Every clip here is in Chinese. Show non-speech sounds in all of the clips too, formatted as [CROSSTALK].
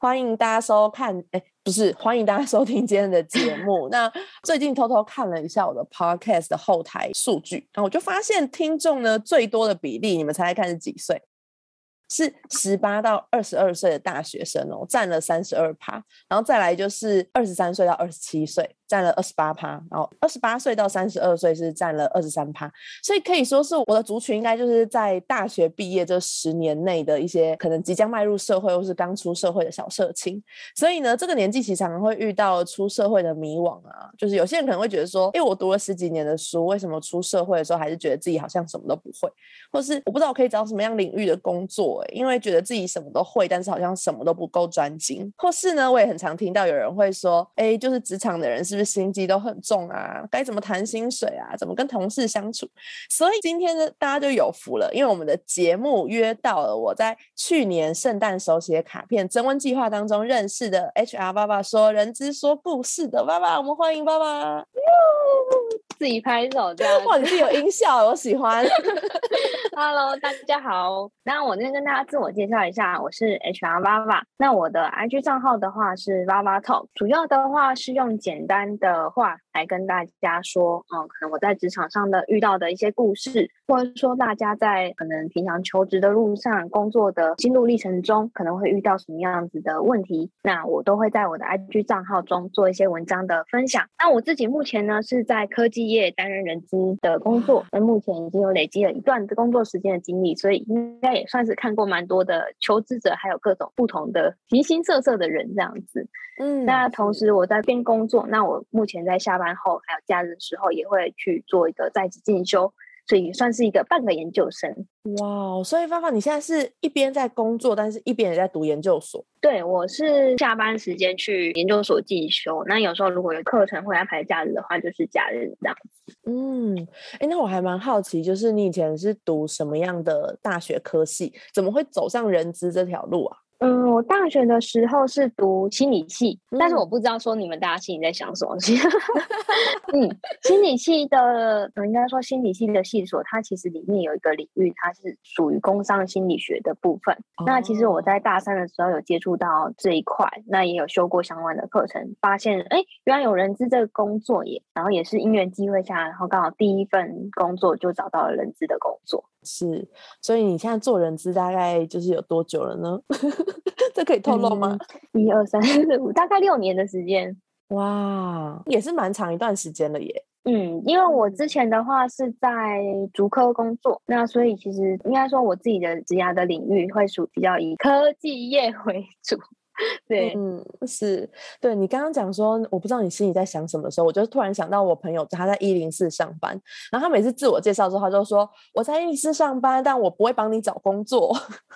欢迎大家收看，哎。不是，欢迎大家收听今天的节目。那最近偷偷看了一下我的 podcast 的后台数据，然后我就发现听众呢最多的比例，你们猜猜看是几岁？是十八到二十二岁的大学生哦，占了三十二趴，然后再来就是二十三岁到二十七岁。占了二十八趴，然后二十八岁到三十二岁是占了二十三趴，所以可以说是我的族群应该就是在大学毕业这十年内的一些可能即将迈入社会或是刚出社会的小社青。所以呢，这个年纪其实常常会遇到出社会的迷惘啊，就是有些人可能会觉得说，因为我读了十几年的书，为什么出社会的时候还是觉得自己好像什么都不会，或是我不知道我可以找什么样领域的工作，因为觉得自己什么都会，但是好像什么都不够专精，或是呢，我也很常听到有人会说，哎，就是职场的人是。心机都很重啊，该怎么谈薪水啊？怎么跟同事相处？所以今天呢，大家就有福了，因为我们的节目约到了我在去年圣诞手写卡片征婚计划当中认识的 HR 爸爸，说人之说故事的爸爸，我们欢迎爸爸。[LAUGHS] 自己拍手这样，哇，你是有音效，我喜欢。[LAUGHS] Hello，大家好。那我今天跟大家自我介绍一下，我是 HR 爸爸。那我的 IG 账号的话是 Vava Talk，主要的话是用简单的话来跟大家说，嗯，可能我在职场上的遇到的一些故事，或者说大家在可能平常求职的路上、工作的心路历程中，可能会遇到什么样子的问题，那我都会在我的 IG 账号中做一些文章的分享。那我自己目前呢是在科技业担任人资的工作，那目前已经有累积了一段的工作时间的经历，所以应该也算是看过蛮多的求职者，还有各种不同的形形色色的人这样子。嗯，那同时我在边工作，那我目前在下班后还有假日的时候，也会去做一个在职进修。所以算是一个半个研究生哇！所以芳芳，你现在是一边在工作，但是一边也在读研究所。对，我是下班时间去研究所进修。那有时候如果有课程会安排假日的话，就是假日这样子。嗯，哎，那我还蛮好奇，就是你以前是读什么样的大学科系？怎么会走上人资这条路啊？嗯，我大学的时候是读心理系，但是我不知道说你们大家心里在想什么。[LAUGHS] 嗯，心理系的，应该说心理系的系所，它其实里面有一个领域，它是属于工商心理学的部分。那其实我在大三的时候有接触到这一块，那也有修过相关的课程，发现哎，原来有人资这个工作也，然后也是因缘机会下，然后刚好第一份工作就找到了人资的工作。是，所以你现在做人资大概就是有多久了呢？[LAUGHS] 这可以透露吗？一二三四五，大概六年的时间。哇，也是蛮长一段时间了耶。嗯，因为我之前的话是在竹科工作，那所以其实应该说我自己的职涯的领域会属比较以科技业为主。[LAUGHS] 对，嗯，是对你刚刚讲说，我不知道你心里在想什么时候，我就突然想到我朋友他在一零四上班，然后他每次自我介绍之后，他就说我在一零四上班，但我不会帮你找工作。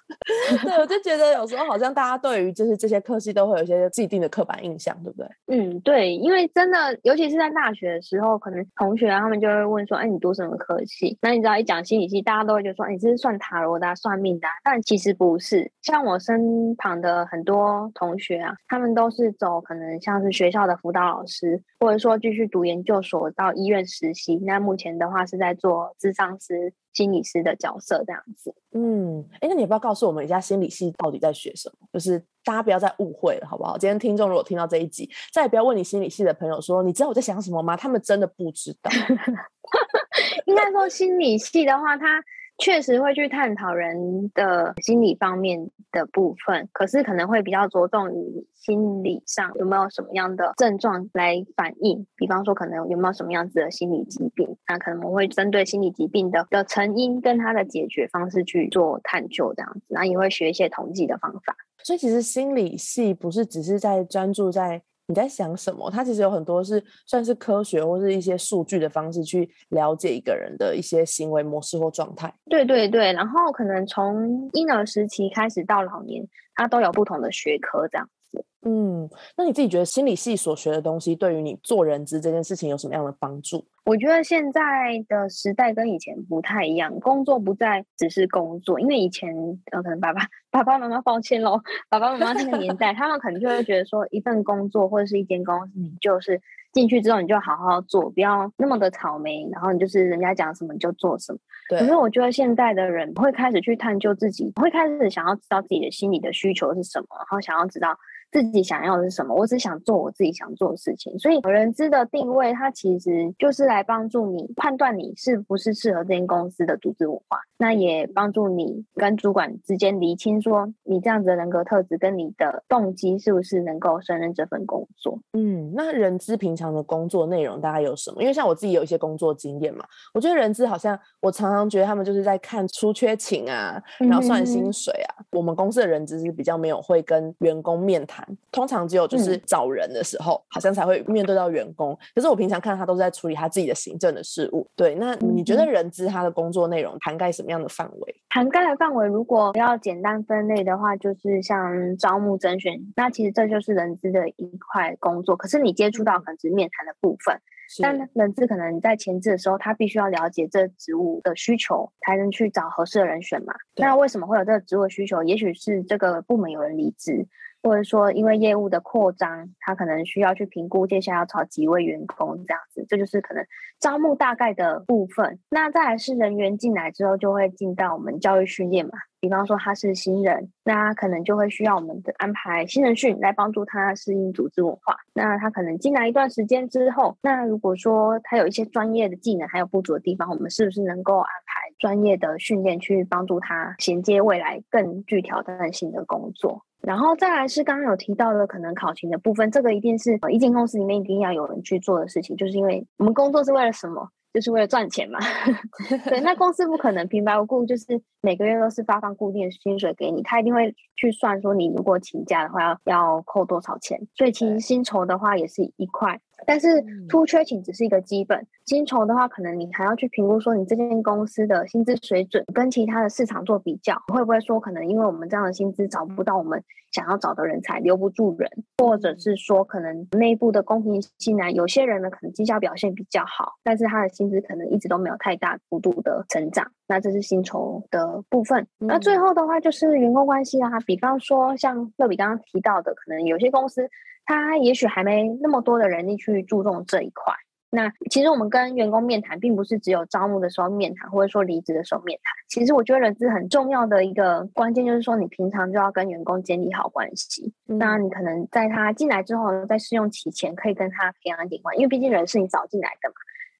[LAUGHS] 对，我就觉得有时候好像大家对于就是这些科系都会有一些既定的刻板印象，对不对？嗯，对，因为真的，尤其是在大学的时候，可能同学啊他们就会问说，哎，你读什么科系？那你知道一讲心理系，大家都会觉得说，你这是算塔罗的、算命的，但其实不是。像我身旁的很多。同学啊，他们都是走可能像是学校的辅导老师，或者说继续读研究所到医院实习。那目前的话是在做智商师、心理师的角色这样子。嗯，哎，那你也不要告诉我们一下心理系到底在学什么？就是大家不要再误会了，好不好？今天听众如果听到这一集，再也不要问你心理系的朋友说，你知道我在想什么吗？他们真的不知道。[LAUGHS] 应该说心理系的话，他。确实会去探讨人的心理方面的部分，可是可能会比较着重于心理上有没有什么样的症状来反映，比方说可能有没有什么样子的心理疾病，那可能我会针对心理疾病的的成因跟它的解决方式去做探究，这样子，然后也会学一些统计的方法。所以其实心理系不是只是在专注在。你在想什么？它其实有很多是算是科学或是一些数据的方式去了解一个人的一些行为模式或状态。对对对，然后可能从婴儿时期开始到老年，它都有不同的学科这样子。嗯，那你自己觉得心理系所学的东西对于你做人资这件事情有什么样的帮助？我觉得现在的时代跟以前不太一样，工作不再只是工作，因为以前呃可能爸爸爸爸妈妈抱歉喽，爸爸妈妈那个年代，他们可能就会觉得说一份工作或者是一间公司，你就是进去之后你就好好做，不要那么的草莓，然后你就是人家讲什么你就做什么。可是我觉得现在的人会开始去探究自己，会开始想要知道自己的心理的需求是什么，然后想要知道。自己想要的是什么？我只想做我自己想做的事情。所以人资的定位，它其实就是来帮助你判断你是不是适合这间公司的组织文化。那也帮助你跟主管之间厘清，说你这样子的人格特质跟你的动机是不是能够胜任这份工作。嗯，那人资平常的工作内容大概有什么？因为像我自己有一些工作经验嘛，我觉得人资好像我常常觉得他们就是在看出缺勤啊，然后算薪水啊。我们公司的人资是比较没有会跟员工面谈。通常只有就是找人的时候，好像才会面对到员工。可是我平常看他都是在处理他自己的行政的事务。对，那你觉得人资他的工作内容涵盖什么样的范围？涵盖的范围，如果要简单分类的话，就是像招募、甄选。那其实这就是人资的一块工作。可是你接触到可能是面谈的部分，但人资可能在前置的时候，他必须要了解这职务的需求，才能去找合适的人选嘛。那为什么会有这个职务需求？也许是这个部门有人离职。或者说，因为业务的扩张，他可能需要去评估接下来要找几位员工这样子，这就是可能招募大概的部分。那再来是人员进来之后，就会进到我们教育训练嘛。比方说他是新人，那可能就会需要我们的安排新人训来帮助他适应组织文化。那他可能进来一段时间之后，那如果说他有一些专业的技能还有不足的地方，我们是不是能够安排专业的训练去帮助他衔接未来更具挑战性的工作？然后再来是刚刚有提到的可能考勤的部分，这个一定是一间公司里面一定要有人去做的事情，就是因为我们工作是为了什么？就是为了赚钱嘛。[LAUGHS] 对，那公司不可能平白无故就是每个月都是发放固定的薪水给你，他一定会去算说你如果请假的话要要扣多少钱。所以其实薪酬的话也是一块。但是突缺勤只是一个基本薪酬的话，可能你还要去评估说你这间公司的薪资水准跟其他的市场做比较，会不会说可能因为我们这样的薪资找不到我们想要找的人才，留不住人，或者是说可能内部的公平性呢？有些人呢可能绩效表现比较好，但是他的薪资可能一直都没有太大幅度的成长，那这是薪酬的部分。那最后的话就是员工关系啊，比方说像乐比刚刚提到的，可能有些公司。他也许还没那么多的人力去注重这一块。那其实我们跟员工面谈，并不是只有招募的时候面谈，或者说离职的时候面谈。其实我觉得人资很重要的一个关键，就是说你平常就要跟员工建立好关系。那你可能在他进来之后，在试用期前，可以跟他培养一点关系，因为毕竟人是你找进来的嘛。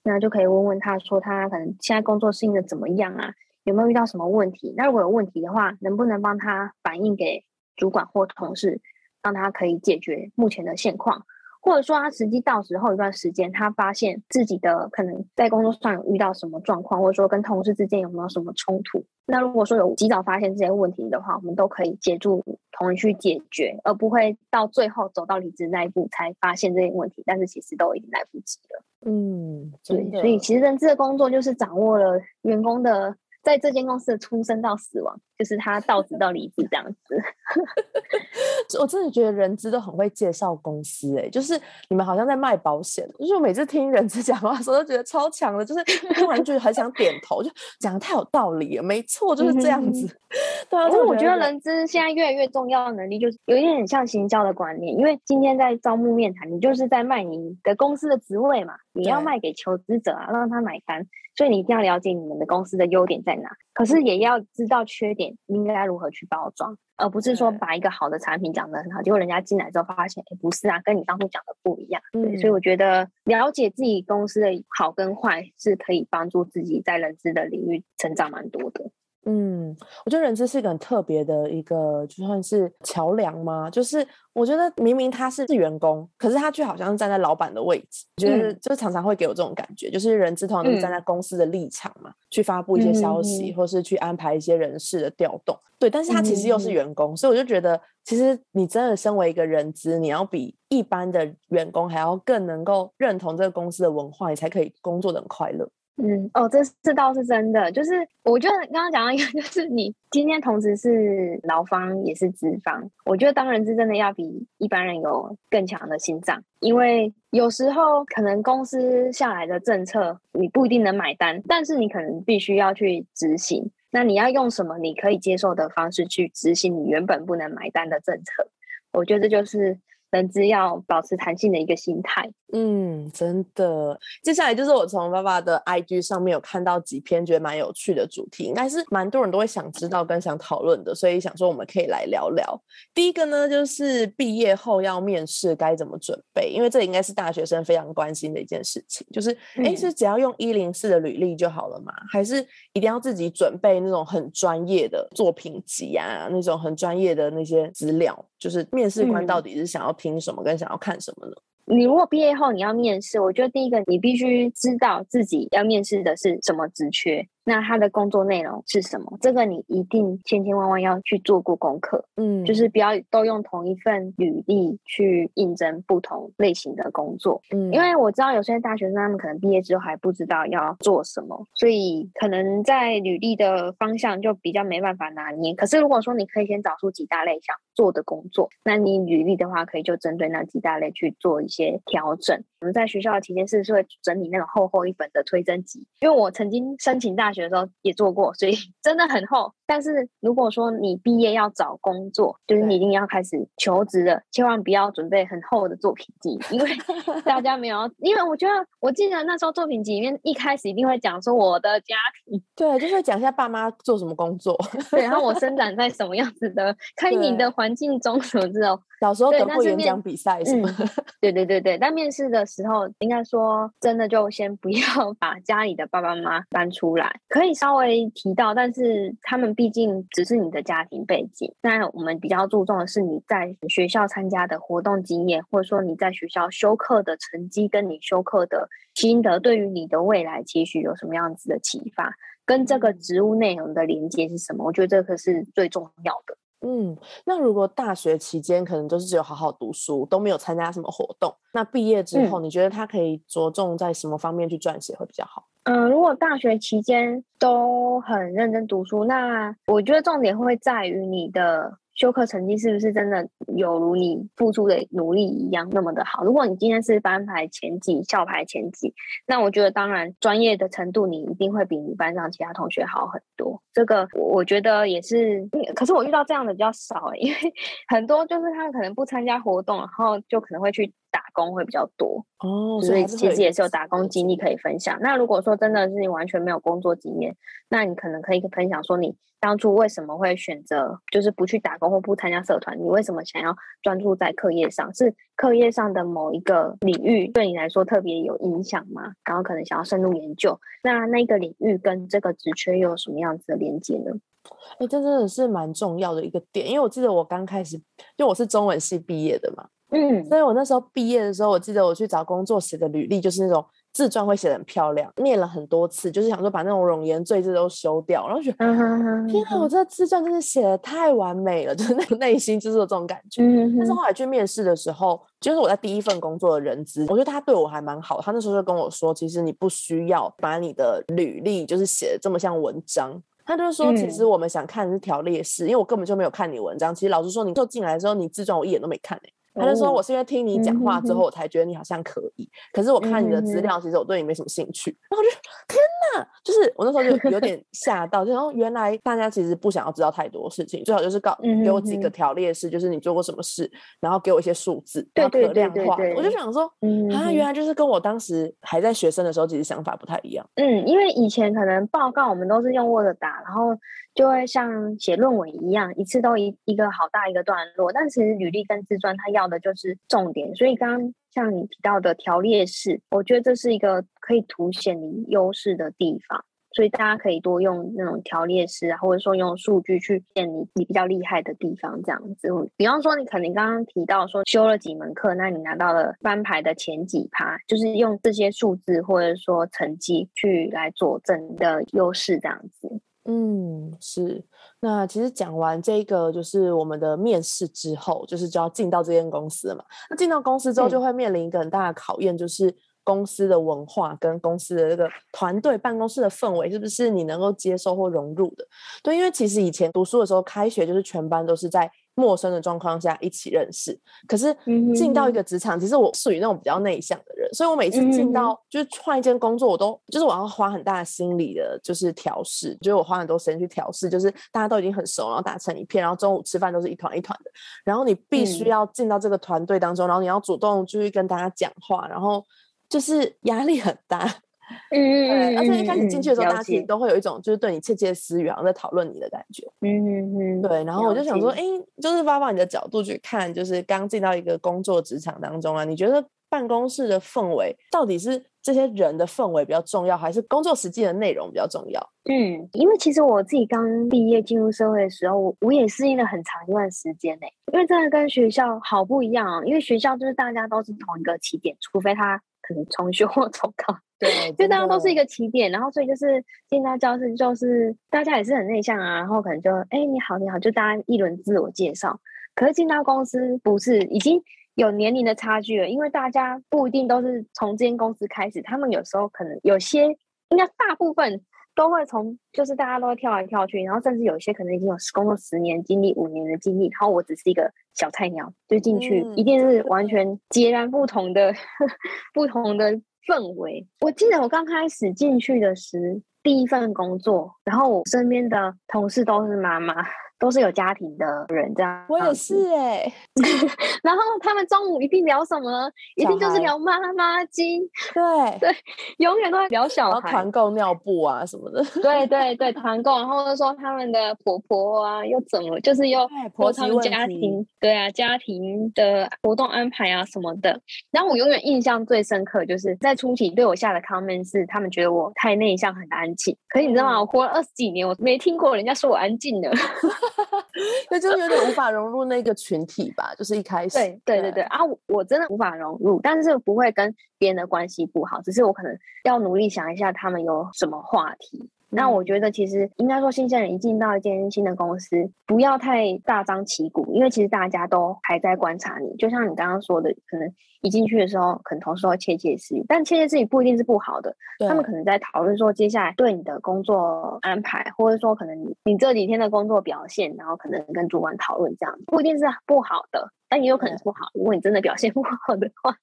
那就可以问问他说，他可能现在工作适应的怎么样啊？有没有遇到什么问题？那如果有问题的话，能不能帮他反映给主管或同事？让他可以解决目前的现况，或者说他实际到时候一段时间，他发现自己的可能在工作上有遇到什么状况，或者说跟同事之间有没有什么冲突。那如果说有及早发现这些问题的话，我们都可以协助同仁去解决，而不会到最后走到离职那一步才发现这些问题，但是其实都已经来不及了。嗯，对，所以其实人资的工作就是掌握了员工的。在这间公司的出生到死亡，就是他到职到离职这样子。[LAUGHS] 我真的觉得人资都很会介绍公司，哎，就是你们好像在卖保险。就是我每次听人资讲话的时候，都觉得超强的，就是突然就很想点头，就讲的太有道理了。没错，就是这样子。[LAUGHS] 对啊，因为我觉得人资现在越来越重要的能力，就是有一点很像行销的观念。因为今天在招募面谈，你就是在卖你的公司的职位嘛，你要卖给求职者啊，让他买单。所以你一定要了解你们的公司的优点在哪，可是也要知道缺点应该如何去包装，而不是说把一个好的产品讲得很好，结果人家进来之后发现，哎，不是啊，跟你当初讲的不一样。对，所以我觉得了解自己公司的好跟坏，是可以帮助自己在人资的领域成长蛮多的。嗯，我觉得人资是一个很特别的一个，就算是桥梁吗？就是我觉得明明他是是员工，可是他却好像是站在老板的位置。我觉得就常常会给我这种感觉，就是人资通常都是站在公司的立场嘛，去发布一些消息，或是去安排一些人事的调动。对，但是他其实又是员工，所以我就觉得，其实你真的身为一个人资，你要比一般的员工还要更能够认同这个公司的文化，你才可以工作的很快乐。嗯，哦，这这倒是真的。就是我觉得刚刚讲到一个，[LAUGHS] 就是你今天同时是劳方也是资方，我觉得当人资真的要比一般人有更强的心脏，因为有时候可能公司下来的政策你不一定能买单，但是你可能必须要去执行。那你要用什么你可以接受的方式去执行你原本不能买单的政策？我觉得这就是人资要保持弹性的一个心态。嗯，真的。接下来就是我从爸爸的 IG 上面有看到几篇觉得蛮有趣的主题，应该是蛮多人都会想知道跟想讨论的，所以想说我们可以来聊聊。第一个呢，就是毕业后要面试该怎么准备，因为这应该是大学生非常关心的一件事情。就是，哎，是只要用一零四的履历就好了吗？还是一定要自己准备那种很专业的作品集啊，那种很专业的那些资料？就是面试官到底是想要听什么，跟想要看什么呢？你如果毕业后你要面试，我觉得第一个你必须知道自己要面试的是什么职缺。那他的工作内容是什么？这个你一定千千万万要去做过功课，嗯，就是不要都用同一份履历去应征不同类型的工作，嗯，因为我知道有些大学生他们可能毕业之后还不知道要做什么，所以可能在履历的方向就比较没办法拿捏。可是如果说你可以先找出几大类想做的工作，那你履历的话可以就针对那几大类去做一些调整。我们在学校的体验室是会整理那种厚厚一本的推甄集，因为我曾经申请大学的时候也做过，所以 [LAUGHS] 真的很厚。但是如果说你毕业要找工作，就是你一定要开始求职了，千万不要准备很厚的作品集，因为 [LAUGHS] 大家没有。因为我觉得，我记得那时候作品集里面一开始一定会讲说我的家庭，对，就是讲一下爸妈做什么工作，[LAUGHS] 对，然后我生长在 [LAUGHS] 什么样子的开明的环境中什么这种。小时候得过演讲比赛什么？对对对对，但面试的时候，应该说真的就先不要把家里的爸爸妈妈搬出来，可以稍微提到，但是他们。毕竟只是你的家庭背景，那我们比较注重的是你在学校参加的活动经验，或者说你在学校修课的成绩，跟你修课的心得，对于你的未来期许有什么样子的启发，跟这个职务内容的连接是什么？我觉得这个是最重要的。嗯，那如果大学期间可能就是只有好好读书，都没有参加什么活动，那毕业之后，你觉得他可以着重在什么方面去撰写会比较好？嗯，如果大学期间都很认真读书，那我觉得重点会在于你的。修课成绩是不是真的有如你付出的努力一样那么的好？如果你今天是班排前几、校排前几，那我觉得当然专业的程度你一定会比你班上其他同学好很多。这个我觉得也是，可是我遇到这样的比较少因为 [LAUGHS] 很多就是他们可能不参加活动，然后就可能会去。打工会比较多哦，所以其实也是有打工经历可以分享。那如果说真的是你完全没有工作经验，那你可能可以分享说你当初为什么会选择就是不去打工或不参加社团？你为什么想要专注在课业上？是课业上的某一个领域对你来说特别有影响吗？然后可能想要深入研究，那那个领域跟这个职缺又有什么样子的连接呢？哎，这真的是蛮重要的一个点，因为我记得我刚开始，因为我是中文系毕业的嘛。嗯，所以我那时候毕业的时候，我记得我去找工作写的履历就是那种自传会写的很漂亮，念了很多次，就是想说把那种容颜赘字都修掉，然后觉得天啊，我这自传真的写的太完美了，就是那个内心就是有这种感觉。但是后来去面试的时候，就是我在第一份工作的人资，我觉得他对我还蛮好，他那时候就跟我说，其实你不需要把你的履历就是写的这么像文章，他就是说，其实我们想看的是条列式，因为我根本就没有看你文章。其实老实说，你就进来的时候，你自传我一眼都没看哎。他就说：“我是因为听你讲话之后，我才觉得你好像可以。可是我看你的资料，其实我对你没什么兴趣。然后我就天哪，就是我那时候就有点 [LAUGHS] 吓到，然后原来大家其实不想要知道太多事情，最好就是告给我几个条列式，就是你做过什么事，然后给我一些数字，然后可量化。我就想说，啊，原来就是跟我当时还在学生的时候，其实想法不太一样。嗯，因为以前可能报告我们都是用 Word 打，然后。就会像写论文一样，一次都一一个好大一个段落。但其实履历跟自传，它要的就是重点。所以刚刚像你提到的条列式，我觉得这是一个可以凸显你优势的地方。所以大家可以多用那种条列式啊，或者说用数据去显你你比较厉害的地方，这样子。比方说，你可能刚刚提到说修了几门课，那你拿到了翻排的前几趴，就是用这些数字或者说成绩去来佐证你的优势，这样子。嗯，是。那其实讲完这个，就是我们的面试之后，就是就要进到这间公司了嘛。那进到公司之后，就会面临一个很大的考验，就是公司的文化跟公司的这个团队办公室的氛围是不是你能够接受或融入的？对，因为其实以前读书的时候，开学就是全班都是在。陌生的状况下一起认识，可是进到一个职场，其实我属于那种比较内向的人，所以我每次进到就是换一间工作，我都就是我要花很大的心理的，就是调试，就是我花很多时间去调试，就是大家都已经很熟，然后打成一片，然后中午吃饭都是一团一团的，然后你必须要进到这个团队当中，然后你要主动去跟大家讲话，然后就是压力很大。[LAUGHS] 嗯嗯而且一开始进去的时候，大家其实都会有一种就是对你窃窃私语，然后在讨论你的感觉。嗯嗯嗯，对。然后我就想说，哎，就是发发你的角度去看，就是刚进到一个工作职场当中啊，你觉得办公室的氛围到底是这些人的氛围比较重要，还是工作实际的内容比较重要？嗯，因为其实我自己刚毕业进入社会的时候，我我也适应了很长一段时间呢。因为真的跟学校好不一样啊，因为学校就是大家都是同一个起点，除非他可能重修或重考。对，就大家都是一个起点，然后所以就是进到教室，就是大家也是很内向啊，然后可能就哎你好你好，就大家一轮自我介绍。可是进到公司不是已经有年龄的差距了，因为大家不一定都是从这间公司开始，他们有时候可能有些应该大部分都会从就是大家都会跳来跳去，然后甚至有一些可能已经有工作十年经历、五年的经历，然后我只是一个小菜鸟就进去，一定是完全截然不同的 [LAUGHS] 不同的。氛围，我记得我刚开始进去的时，第一份工作，然后我身边的同事都是妈妈。都是有家庭的人，这样我也是哎。[LAUGHS] 然后他们中午一定聊什么？一定就是聊妈妈经。对对，永远都在聊小孩团购尿布啊什么的。对对对，团购，然后说他们的婆婆啊又怎么，就是又婆他们家庭，对啊，家庭的活动安排啊什么的。然后我永远印象最深刻，就是在初期对我下的 comment 是，他们觉得我太内向，很安静。可是你知道吗？我活了二十几年，我没听过人家说我安静的。[LAUGHS] 那就是有点无法融入那个群体吧，就是一开始。对对对对啊，我真的无法融入，但是不会跟别人的关系不好，只是我可能要努力想一下他们有什么话题。那我觉得其实应该说，新鲜人一进到一间新的公司，不要太大张旗鼓，因为其实大家都还在观察你。就像你刚刚说的，可能一进去的时候，可能同事会窃窃私语，但窃窃私语不一定是不好的。他们可能在讨论说，接下来对你的工作安排，或者说可能你你这几天的工作表现，然后可能跟主管讨论这样，不一定是不好的，但也有可能是不好。如果你真的表现 [LAUGHS] 不好的话。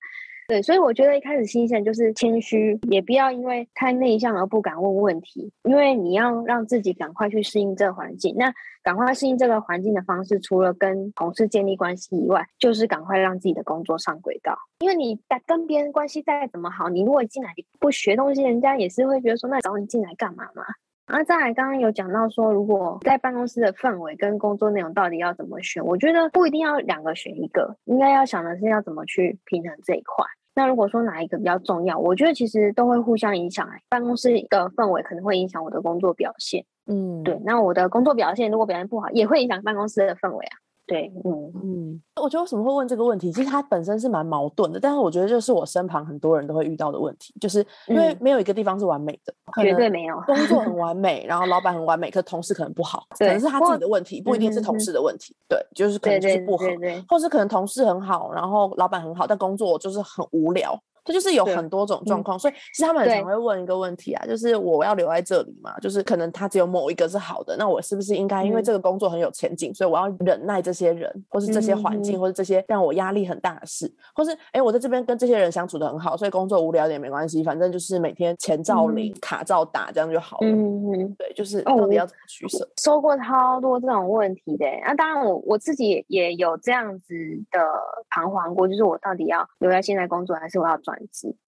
对，所以我觉得一开始新鲜就是谦虚，也不要因为太内向而不敢问问题，因为你要让自己赶快去适应这个环境。那赶快适应这个环境的方式，除了跟同事建立关系以外，就是赶快让自己的工作上轨道。因为你在跟别人关系再怎么好，你如果进来不学东西，人家也是会觉得说，那找你进来干嘛嘛？啊，再来，刚刚有讲到说，如果在办公室的氛围跟工作内容到底要怎么选？我觉得不一定要两个选一个，应该要想的是要怎么去平衡这一块。那如果说哪一个比较重要，我觉得其实都会互相影响。办公室的氛围可能会影响我的工作表现，嗯，对。那我的工作表现如果表现不好，也会影响办公室的氛围啊。对，嗯嗯，我觉得为什么会问这个问题？其实它本身是蛮矛盾的，但是我觉得就是我身旁很多人都会遇到的问题，就是因为没有一个地方是完美的，绝对没有。工作很完美，然后老板很完美，可同事可能不好，[LAUGHS] 可能是他自己的问题，不一定是同事的问题。对，就是可能就是不合，或是可能同事很好，然后老板很好，但工作就是很无聊。这就是有很多种状况，所以其实他们很常会问一个问题啊，就是我要留在这里嘛？就是可能他只有某一个是好的，那我是不是应该因为这个工作很有前景，所以我要忍耐这些人，或是这些环境，或是这些让我压力很大的事，或是哎，我在这边跟这些人相处的很好，所以工作无聊点没关系，反正就是每天前照领，卡照打，这样就好了。嗯嗯，对，就是到底要怎么取舍？收过超多这种问题的，那当然我我自己也有这样子的彷徨过，就是我到底要留在现在工作，还是我要转？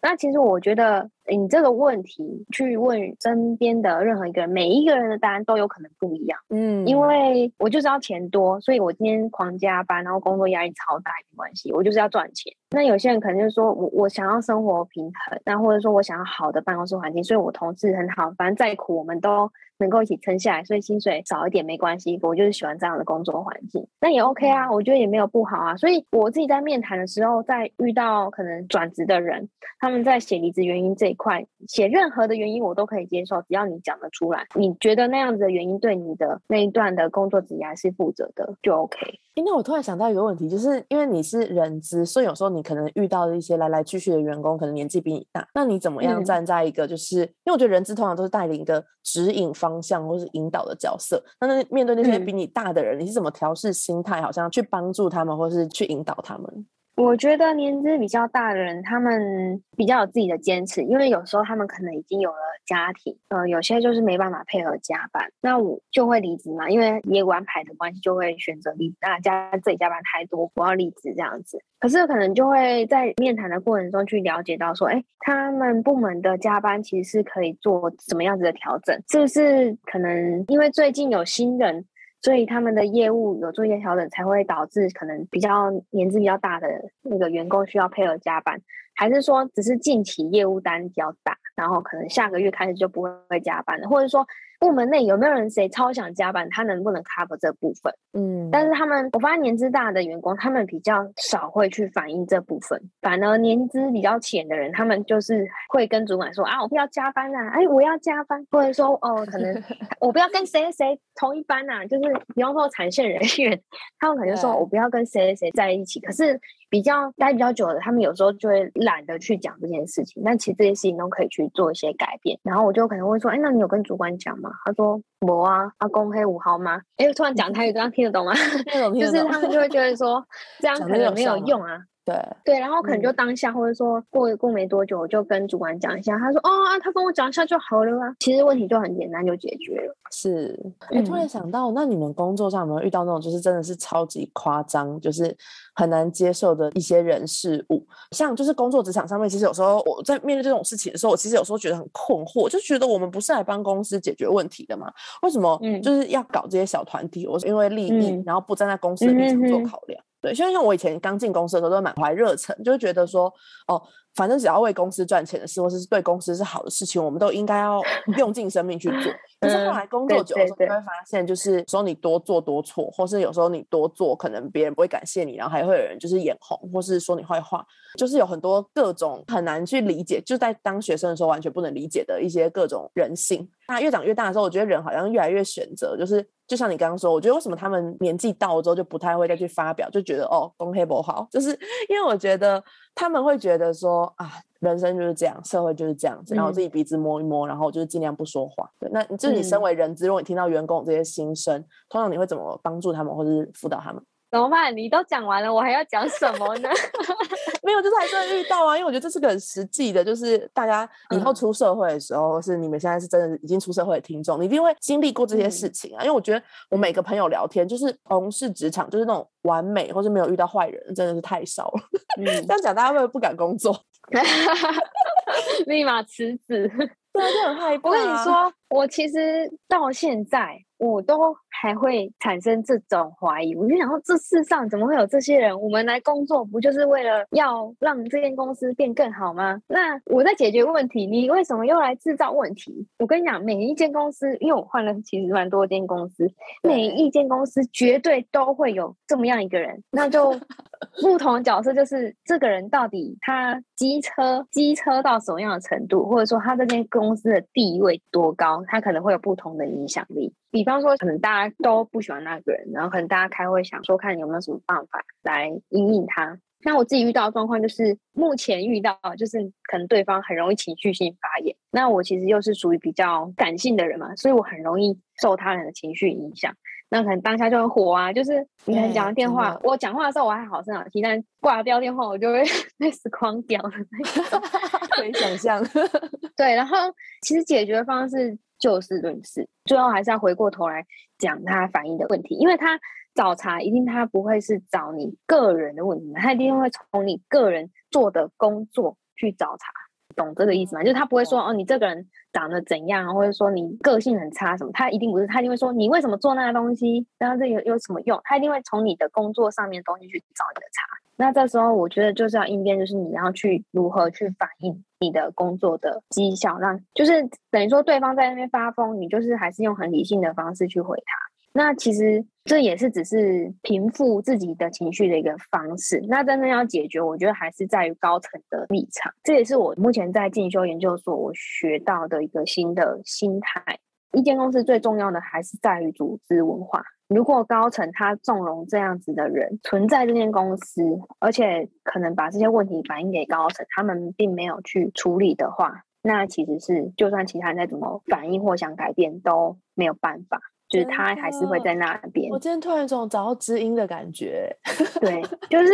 那其实我觉得。你这个问题去问身边的任何一个人，每一个人的答案都有可能不一样。嗯，因为我就是要钱多，所以我今天狂加班，然后工作压力超大也没关系，我就是要赚钱。那有些人可能就是说我我想要生活平衡，那或者说我想要好的办公室环境，所以我同事很好，反正再苦我们都能够一起撑下来，所以薪水少一点没关系，我就是喜欢这样的工作环境，那也 OK 啊，我觉得也没有不好啊。所以我自己在面谈的时候，在遇到可能转职的人，他们在写离职原因这。一块，写任何的原因我都可以接受，只要你讲得出来，你觉得那样子的原因对你的那一段的工作职业是负责的，就 OK。因为我突然想到一个问题，就是因为你是人资，所以有时候你可能遇到的一些来来去去的员工，可能年纪比你大，那你怎么样站在一个就是，因为我觉得人资通常都是带领一个指引方向或是引导的角色，那那面对那些比你大的人，你是怎么调试心态，好像去帮助他们或是去引导他们？我觉得年纪比较大的人，他们比较有自己的坚持，因为有时候他们可能已经有了家庭，呃，有些就是没办法配合加班，那我就会离职嘛，因为业务安排的关系，就会选择离，那加自己加班太多，我要离职这样子。可是可能就会在面谈的过程中去了解到，说，哎，他们部门的加班其实是可以做什么样子的调整，是不是可能因为最近有新人？所以他们的业务有做一些调整，才会导致可能比较年纪比较大的那个员工需要配合加班，还是说只是近期业务单比较大，然后可能下个月开始就不会加班了，或者说？部门内有没有人谁超想加班？他能不能 cover 这部分？嗯，但是他们，我发现年资大的员工，他们比较少会去反映这部分，反而年资比较浅的人，他们就是会跟主管说啊，我不要加班啊，哎，我要加班，或者说哦，可能 [LAUGHS] 我不要跟谁谁同一班啊，就是比方说产线人员，他们可能说我不要跟谁谁谁在一起，可是。比较待比较久的，他们有时候就会懒得去讲这件事情。但其实这些事情都可以去做一些改变。然后我就可能会说：“哎，那你有跟主管讲吗？”他说：“我啊，阿公黑五号吗？”哎，突然讲台语，这样听得懂吗？[LAUGHS] 就是他们就会觉得说这样可能没有用啊。对对，然后可能就当下，或者说过过没多久，我就跟主管讲一下，他说：“哦啊，他跟我讲一下就好了啊。”其实问题就很简单，就解决了。是，我，突然想到，那你们工作上有没有遇到那种就是真的是超级夸张，就是很难接受的一些人事物？像就是工作职场上面，其实有时候我在面对这种事情的时候，我其实有时候觉得很困惑，就觉得我们不是来帮公司解决问题的嘛？为什么就是要搞这些小团体？我是因为利益，然后不站在公司的立场做考量。对，像像我以前刚进公司的时候，都满怀热忱，就觉得说，哦。反正只要为公司赚钱的事，或是对公司是好的事情，我们都应该要 [LAUGHS] 用尽生命去做。可是后来工作久了，你会发现，就是说你多做多错，或是有时候你多做，可能别人不会感谢你，然后还会有人就是眼红，或是说你坏话，就是有很多各种很难去理解，就在当学生的时候完全不能理解的一些各种人性。那越长越大的时候，我觉得人好像越来越选择，就是就像你刚刚说，我觉得为什么他们年纪到了之后就不太会再去发表，就觉得哦，公黑不好，就是因为我觉得。他们会觉得说啊，人生就是这样，社会就是这样子，然后自己鼻子摸一摸，然后就是尽量不说话。对，那就是你身为人资，如果你听到员工这些心声，通常你会怎么帮助他们，或者是辅导他们？怎么办？你都讲完了，我还要讲什么呢？[LAUGHS] 没有，就是还是会遇到啊，因为我觉得这是个很实际的，就是大家以后出社会的时候，是你们现在是真的已经出社会的听众，你一定会经历过这些事情啊。因为我觉得我每个朋友聊天，就是同事职场，就是那种完美或是没有遇到坏人，真的是太少了。嗯，[LAUGHS] 这样讲大家会不会不敢工作？[LAUGHS] 立马辞职。对，就很害怕。我跟你说，我其实到现在。我都还会产生这种怀疑，我就想说，这世上怎么会有这些人？我们来工作不就是为了要让这间公司变更好吗？那我在解决问题，你为什么又来制造问题？我跟你讲，每一间公司，因为我换了其实蛮多间公司，每一间公司绝对都会有这么样一个人，那就 [LAUGHS] 不同的角色，就是这个人到底他机车机车到什么样的程度，或者说他这间公司的地位多高，他可能会有不同的影响力。比方说，可能大家都不喜欢那个人，然后可能大家开会想说，看有没有什么办法来应应他。那我自己遇到的状况就是，目前遇到就是可能对方很容易情绪性发言。那我其实又是属于比较感性的人嘛，所以我很容易受他人的情绪影响。那可能当下就很火啊，就是你可能讲电话，我讲话的时候我还好声好气，但挂掉电话我就会开始狂掉的那种，[LAUGHS] 可以想象。[LAUGHS] 对，然后其实解决方式。就事论事，最后还是要回过头来讲他反映的问题，因为他找茬一定他不会是找你个人的问题，他一定会从你个人做的工作去找茬，懂这个意思吗？就是他不会说哦，你这个人长得怎样，或者说你个性很差什么，他一定不是，他一定会说你为什么做那个东西，然后这有有什么用？他一定会从你的工作上面东西去找你的茬。那这时候我觉得就是要应变，就是你要去如何去反映你的工作的绩效，让就是等于说对方在那边发疯，你就是还是用很理性的方式去回他。那其实这也是只是平复自己的情绪的一个方式。那真正要解决，我觉得还是在于高层的立场。这也是我目前在进修研究所我学到的一个新的心态。一间公司最重要的还是在于组织文化。如果高层他纵容这样子的人存在这间公司，而且可能把这些问题反映给高层，他们并没有去处理的话，那其实是就算其他人再怎么反应或想改变都没有办法，就是他还是会在那边。我今天突然有种找到知音的感觉，[LAUGHS] 对，就是。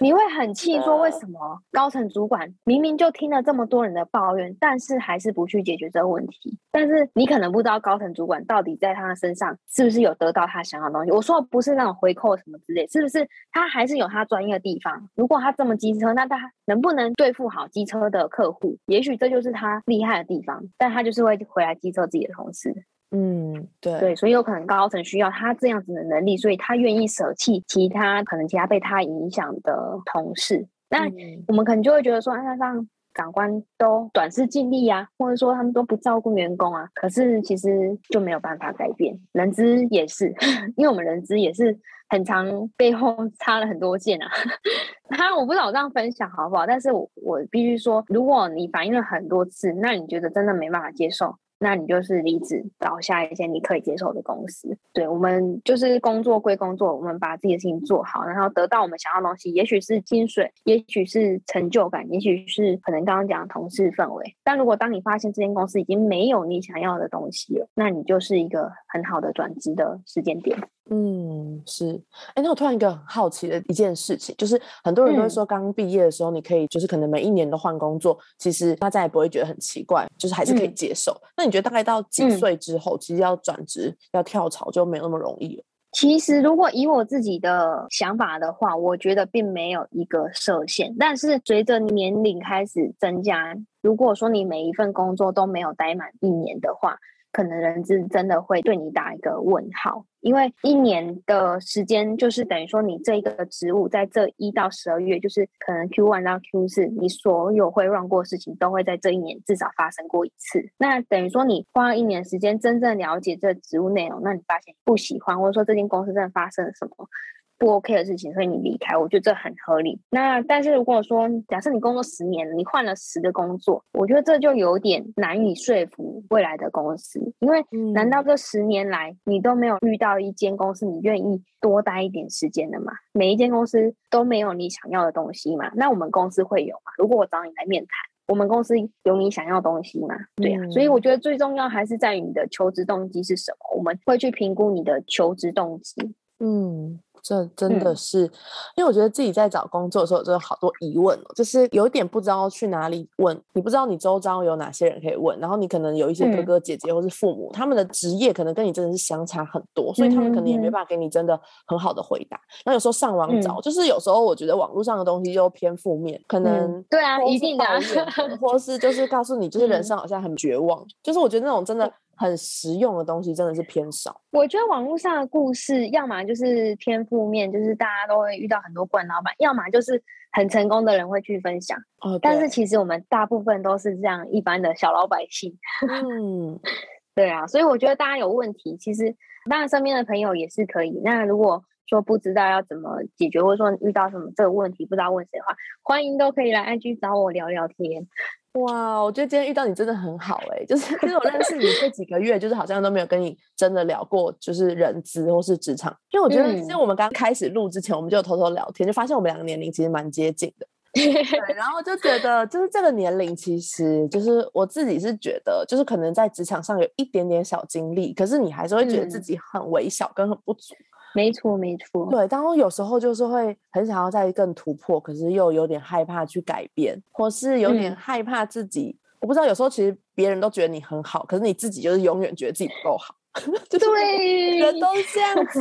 你会很气，说为什么高层主管明明就听了这么多人的抱怨，但是还是不去解决这个问题？但是你可能不知道高层主管到底在他身上是不是有得到他想要的东西。我说的不是那种回扣什么之类，是不是他还是有他专业的地方？如果他这么机车，那他能不能对付好机车的客户？也许这就是他厉害的地方，但他就是会回来机车自己的同事。嗯，对对，所以有可能高层需要他这样子的能力，所以他愿意舍弃其他可能其他被他影响的同事。那我们可能就会觉得说，啊，让长官都短视尽力啊，或者说他们都不照顾员工啊。可是其实就没有办法改变，人资也是，[LAUGHS] 因为我们人资也是很长背后 [LAUGHS] 插了很多剑啊。[LAUGHS] 他我不知道我这样分享好不好，但是我我必须说，如果你反映了很多次，那你觉得真的没办法接受。那你就是离职，到下一间你可以接受的公司。对我们就是工作归工作，我们把自己的事情做好，然后得到我们想要的东西。也许是薪水，也许是成就感，也许是可能刚刚讲的同事氛围。但如果当你发现这间公司已经没有你想要的东西了，那你就是一个很好的转职的时间点。嗯，是。哎，那我突然一个很好奇的一件事情，就是很多人都会说，刚毕业的时候你可以，就是可能每一年都换工作，其实大家也不会觉得很奇怪，就是还是可以接受。那你觉得大概到几岁之后，其实要转职、要跳槽就没有那么容易了？其实，如果以我自己的想法的话，我觉得并没有一个设限。但是随着年龄开始增加，如果说你每一份工作都没有待满一年的话，可能人资真的会对你打一个问号，因为一年的时间就是等于说你这一个职务在这一到十二月，就是可能 Q one 到 Q 四，你所有会 run 过事情都会在这一年至少发生过一次。那等于说你花了一年时间真正了解这职务内容，那你发现不喜欢，或者说这间公司真的发生了什么？不 OK 的事情，所以你离开，我觉得这很合理。那但是如果说假设你工作十年，你换了十个工作，我觉得这就有点难以说服未来的公司，因为难道这十年来你都没有遇到一间公司你愿意多待一点时间的吗？每一间公司都没有你想要的东西吗？那我们公司会有吗？如果我找你来面谈，我们公司有你想要的东西吗？对呀，所以我觉得最重要还是在于你的求职动机是什么，我们会去评估你的求职动机。嗯。这真的是，因为我觉得自己在找工作的时候，真的好多疑问哦，就是有点不知道去哪里问，你不知道你周遭有哪些人可以问，然后你可能有一些哥哥姐姐或是父母，他们的职业可能跟你真的是相差很多，所以他们可能也没办法给你真的很好的回答。那有时候上网找，就是有时候我觉得网络上的东西又偏负面，可能对啊，一定的，或是就是告诉你，就是人。生好像很绝望，就是我觉得那种真的。很实用的东西真的是偏少。我觉得网络上的故事，要么就是偏负面，就是大家都会遇到很多惯老板；要么就是很成功的人会去分享。哦，但是其实我们大部分都是这样一般的小老百姓。嗯，[LAUGHS] 对啊，所以我觉得大家有问题，其实当然身边的朋友也是可以。那如果说不知道要怎么解决，或者说遇到什么这个问题不知道问谁的话，欢迎都可以来 IG 找我聊聊天。哇，我觉得今天遇到你真的很好哎，就是其实我认识你这几个月，就是好像都没有跟你真的聊过，就是人资或是职场。因为我觉得，其实我们刚开始录之前，我们就偷偷聊天，就发现我们两个年龄其实蛮接近的。[LAUGHS] 对，然后就觉得，就是这个年龄，其实就是我自己是觉得，就是可能在职场上有一点点小经历，可是你还是会觉得自己很微小跟很不足。没错，没错。对，当我有时候就是会很想要再更突破，可是又有点害怕去改变，或是有点害怕自己。我不知道，有时候其实别人都觉得你很好，可是你自己就是永远觉得自己不够好。[LAUGHS] 对，人都这样子。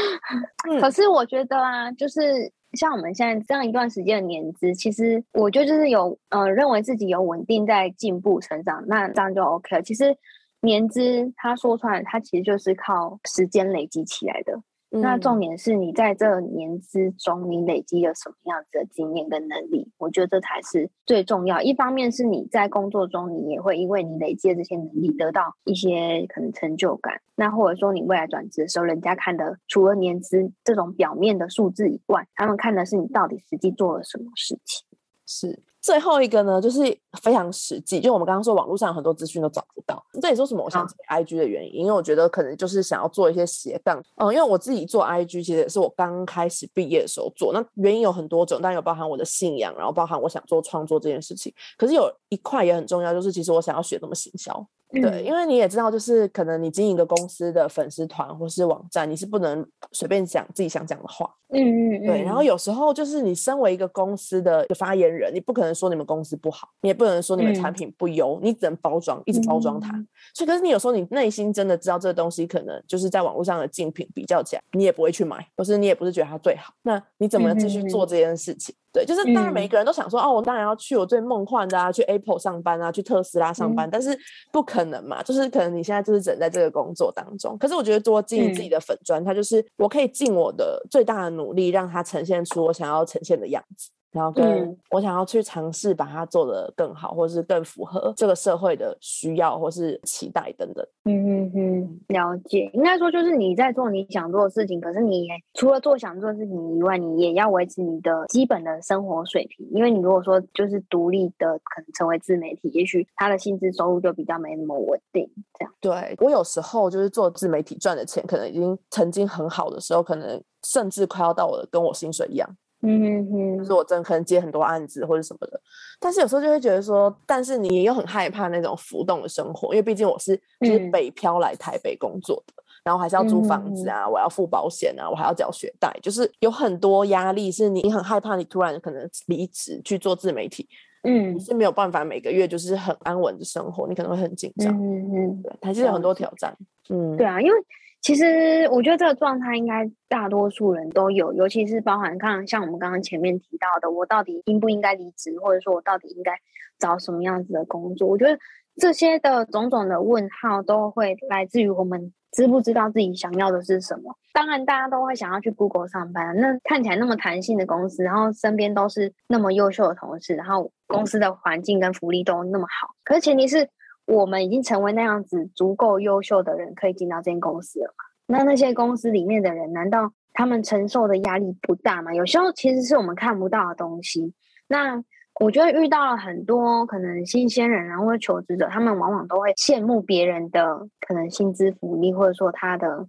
[LAUGHS] 可是我觉得啊，就是像我们现在这样一段时间的年资，其实我觉得就是有呃，认为自己有稳定在进步成长，那这样就 OK 了。其实年资他说出来，他其实就是靠时间累积起来的。那重点是你在这年资中，你累积了什么样子的经验跟能力？我觉得这才是最重要。一方面是你在工作中，你也会因为你累积的这些能力，得到一些可能成就感。那或者说你未来转职的时候，人家看的除了年资这种表面的数字以外，他们看的是你到底实际做了什么事情。是。最后一个呢，就是非常实际，就我们刚刚说，网络上很多资讯都找不到，这也是为什么？我想做 IG 的原因，因为我觉得可能就是想要做一些斜杠，嗯，因为我自己做 IG 其实也是我刚开始毕业的时候做，那原因有很多种，但有包含我的信仰，然后包含我想做创作这件事情，可是有一块也很重要，就是其实我想要学怎么行销。对，因为你也知道，就是可能你经营一个公司的粉丝团或是网站，你是不能随便讲自己想讲的话。嗯嗯嗯。对，然后有时候就是你身为一个公司的发言人，你不可能说你们公司不好，你也不能说你们产品不优，你只能包装，一直包装它。所以，可是你有时候你内心真的知道这个东西可能就是在网络上的竞品比较起来，你也不会去买，或是你也不是觉得它最好，那你怎么继续做这件事情？对，就是当然每一个人都想说，哦，我当然要去我最梦幻的啊，去 Apple 上班啊，去特斯拉上班，但是不可能嘛，就是可能你现在就是整在这个工作当中。可是我觉得多经营自己的粉砖，它就是我可以尽我的最大的努力，让它呈现出我想要呈现的样子。然后跟我想要去尝试把它做得更好，或是更符合这个社会的需要，或是期待等等。嗯嗯嗯，了解。应该说就是你在做你想做的事情，可是你除了做想做的事情以外，你也要维持你的基本的生活水平。因为你如果说就是独立的，可能成为自媒体，也许他的薪资收入就比较没那么稳定。这样。对我有时候就是做自媒体赚的钱，可能已经曾经很好的时候，可能甚至快要到我的跟我薪水一样。嗯哼，就。是我真的可能接很多案子或者什么的，但是有时候就会觉得说，但是你又很害怕那种浮动的生活，因为毕竟我是就是北漂来台北工作的，然后还是要租房子啊，我要付保险啊，我还要缴学贷，就是有很多压力，是你很害怕你突然可能离职去做自媒体，嗯，是没有办法每个月就是很安稳的生活，你可能会很紧张，嗯嗯，对，还是有很多挑。战，嗯，对啊，因为。其实我觉得这个状态应该大多数人都有，尤其是包含看像我们刚刚前面提到的，我到底应不应该离职，或者说我到底应该找什么样子的工作？我觉得这些的种种的问号都会来自于我们知不知道自己想要的是什么。当然，大家都会想要去 Google 上班，那看起来那么弹性的公司，然后身边都是那么优秀的同事，然后公司的环境跟福利都那么好，可是前提是。我们已经成为那样子足够优秀的人，可以进到这间公司了嘛？那那些公司里面的人，难道他们承受的压力不大吗？有时候其实是我们看不到的东西。那我觉得遇到了很多可能新鲜人，然后求职者，他们往往都会羡慕别人的可能薪资福利，或者说他的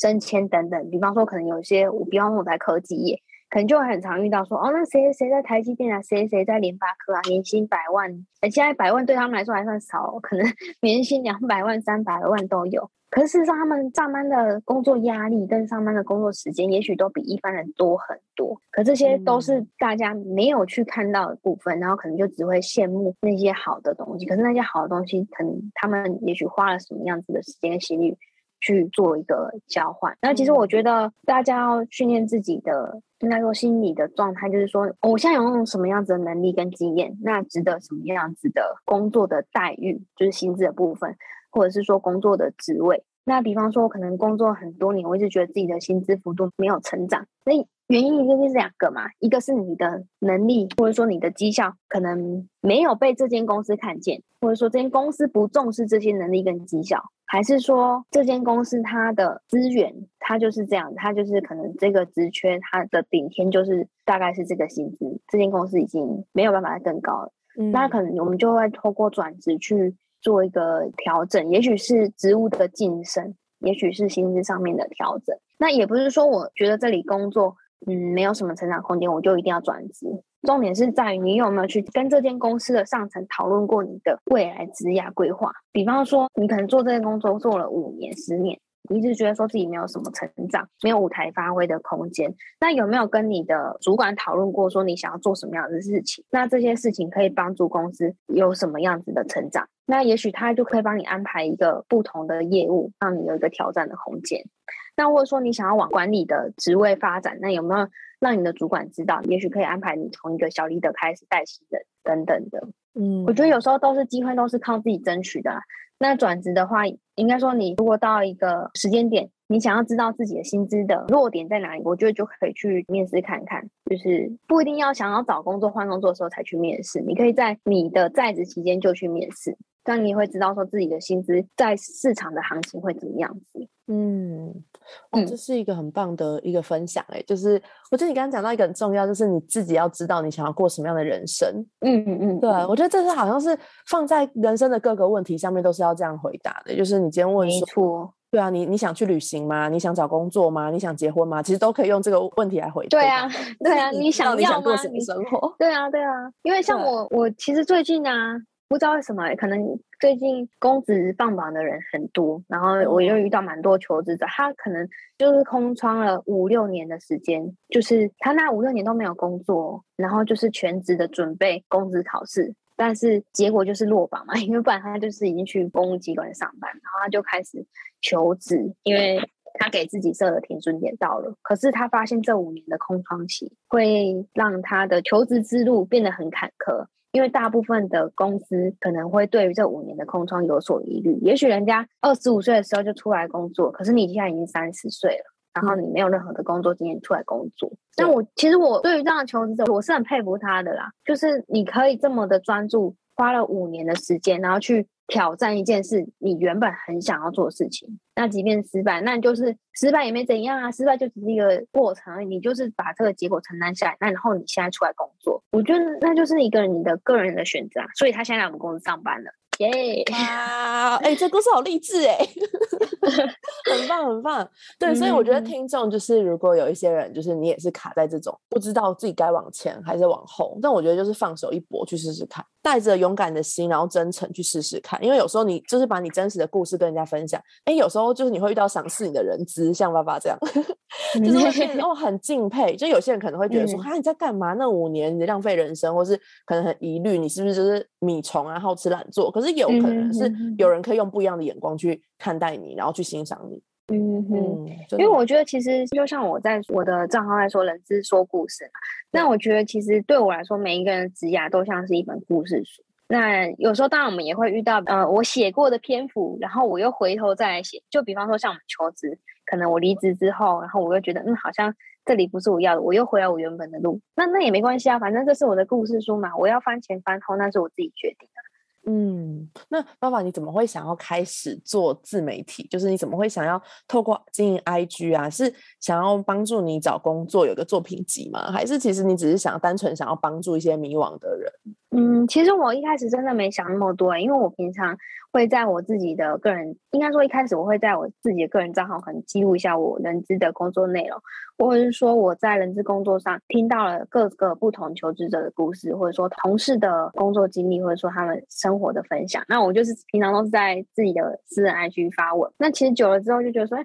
升迁等等。比方说，可能有些我，比方说我在科技业。可能就会很常遇到说，哦，那谁谁在台积电啊，谁谁在联发科啊，年薪百万，哎，现在百万对他们来说还算少，可能 [LAUGHS] 年薪两百万、三百万都有。可是事实上，他们上班的工作压力跟上班的工作时间，也许都比一般人多很多。可这些都是大家没有去看到的部分，然后可能就只会羡慕那些好的东西。可是那些好的东西，可能他们也许花了什么样子的时间心力去做一个交换。那其实我觉得，大家要训练自己的。应该说，心理的状态就是说，我现在有用什么样子的能力跟经验，那值得什么样子的工作的待遇，就是薪资的部分，或者是说工作的职位。那比方说，我可能工作很多年，我一直觉得自己的薪资幅度没有成长，那原因一定是两个嘛，一个是你的能力，或者说你的绩效可能没有被这间公司看见，或者说这间公司不重视这些能力跟绩效，还是说这间公司它的资源它就是这样，它就是可能这个职缺它的顶天就是大概是这个薪资，这间公司已经没有办法再更高了，那可能我们就会透过转职去。做一个调整，也许是职务的晋升，也许是薪资上面的调整。那也不是说我觉得这里工作嗯没有什么成长空间，我就一定要转职。重点是在于你有没有去跟这间公司的上层讨论过你的未来职业规划。比方说，你可能做这个工作做了五年、十年。你一直觉得说自己没有什么成长，没有舞台发挥的空间。那有没有跟你的主管讨论过，说你想要做什么样的事情？那这些事情可以帮助公司有什么样子的成长？那也许他就可以帮你安排一个不同的业务，让你有一个挑战的空间。那或者说你想要往管理的职位发展，那有没有让你的主管知道？也许可以安排你从一个小 leader 开始带新人等等的。嗯，我觉得有时候都是机会，都是靠自己争取的啦。那转职的话，应该说你如果到一个时间点，你想要知道自己的薪资的弱点在哪里，我觉得就可以去面试看看。就是不一定要想要找工作换工作的时候才去面试，你可以在你的在职期间就去面试，这样你也会知道说自己的薪资在市场的行情会怎么样子。嗯，这是一个很棒的一个分享哎，就是我觉得你刚刚讲到一个很重要，就是你自己要知道你想要过什么样的人生。嗯嗯嗯，对，我觉得这是好像是放在人生的各个问题上面都是要这样回答的，就是你今天问说，对啊，你你想去旅行吗？你想找工作吗？你想结婚吗？其实都可以用这个问题来回答。对啊，[LAUGHS] 对啊，你想要吗你想过什？么生活？对啊，对啊，因为像我，我其实最近啊，不知道为什么欸，可能最近公职放榜的人很多，然后我又哦遇到蛮多求职者，他可能就是空窗了五六年的时间，就是他那五六年都没有工作，然后就是全职的准备公职考试。但是结果就是落榜嘛，[LAUGHS] 因为不然他就是已经去公务机关上班，然后他就开始求职，因为他给自己设的停损点到了，可是他发现这五年的空窗期会让他的求职之路变得很坎坷，因为大部分的公司可能会对于这五年的空窗有所疑虑。也许人家二十五岁的时候就出来工作，可是你现在已经三十岁了。然后你没有任何的工作经验出来工作，但我其实我对于这样的求职者，我是很佩服他的啦。就是你可以这么的专注，花了五年的时间，然后去挑战一件事，你原本很想要做的事情。那即便失败，那你就是失败也没怎样啊，失败就只是一个过程而已，你就是把这个结果承担下来。那然后你现在出来工作，我觉得那就是一个你的个人的选择啊。所以他现在来我们公司上班了，耶、哇，哎、这故事好励志哎，[LAUGHS] 很棒很棒。对，所以我觉得嗯听众就是，如果有一些人，就是你也是卡在这种不知道自己该往前还是往后，但我觉得就是放手一搏去试试看，带着勇敢的心，然后真诚去试试看。因为有时候你就是把你真实的故事跟人家分享，哎，有时候就是你会遇到赏识你的人资，像爸爸这样，[LAUGHS] 就是会变哦很敬佩。就有些人可能会觉得说，嗯哈、你在干嘛？那五年你浪费人生，或是可能很疑虑，你是不是就是米虫啊，好吃懒做？可是有可能是有人可以用不一样的眼光去看待你，然后去欣赏你。嗯哼。嗯，因为我觉得，其实就像我在我的账号在说“人之说故事”嘛，那我觉得其实对我来说，每一个人的职涯都像是一本故事书。那有时候当然我们也会遇到，呃，我写过的篇幅，然后我又回头再来写。就比方说像我们求职，可能我离职之后，然后我又觉得，嗯，好像这里不是我要的，我又回来我原本的路。那那也没关系啊，反正这是我的故事书嘛，我要翻前翻后，那是我自己决定的。嗯，那爸爸你怎么会想要开始做自媒体？就是你怎么会想要透过经营 IG 啊？是想要帮助你找工作有个作品集吗？还是其实你只是想单纯想要帮助一些迷惘的人？嗯，其实我一开始真的没想那么多，因为我平常会在我自己的个人，应该说一开始我会在我自己的个人账号可能记录一下我人资的工作内容，或者是说我在人资工作上听到了各个不同求职者的故事，或者说同事的工作经历，或者说他们生生活的分享。那我就是平常都是在自己的私人 IG 发文。那其实久了之后就觉得说，